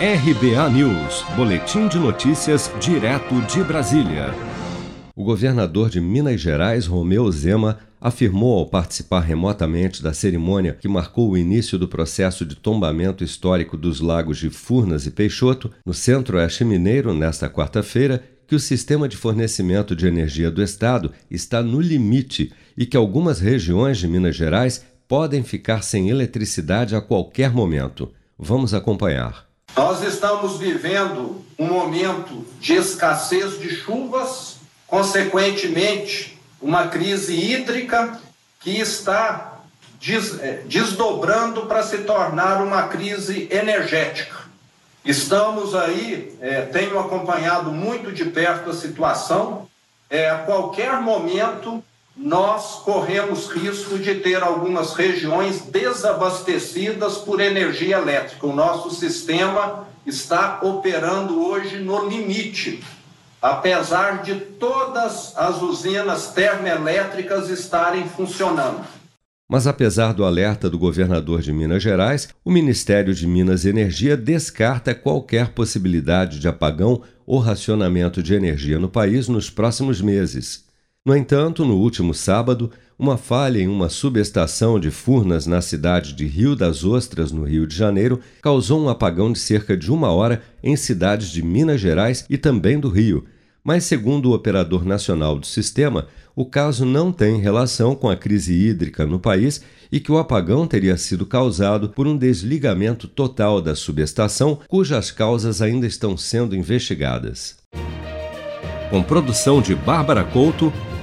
RBA News, Boletim de Notícias, direto de Brasília. O governador de Minas Gerais, Romeu Zema, afirmou ao participar remotamente da cerimônia que marcou o início do processo de tombamento histórico dos lagos de Furnas e Peixoto, no centro-oeste mineiro, nesta quarta-feira, que o sistema de fornecimento de energia do Estado está no limite e que algumas regiões de Minas Gerais podem ficar sem eletricidade a qualquer momento. Vamos acompanhar. Nós estamos vivendo um momento de escassez de chuvas, consequentemente, uma crise hídrica que está é, desdobrando para se tornar uma crise energética. Estamos aí, é, tenho acompanhado muito de perto a situação. É, a qualquer momento nós corremos risco de ter algumas regiões desabastecidas por energia elétrica. O nosso sistema está operando hoje no limite, apesar de todas as usinas termoelétricas estarem funcionando. Mas apesar do alerta do governador de Minas Gerais, o Ministério de Minas e Energia descarta qualquer possibilidade de apagão ou racionamento de energia no país nos próximos meses. No entanto, no último sábado, uma falha em uma subestação de Furnas na cidade de Rio das Ostras, no Rio de Janeiro, causou um apagão de cerca de uma hora em cidades de Minas Gerais e também do Rio. Mas, segundo o operador nacional do sistema, o caso não tem relação com a crise hídrica no país e que o apagão teria sido causado por um desligamento total da subestação, cujas causas ainda estão sendo investigadas. Com produção de Bárbara Couto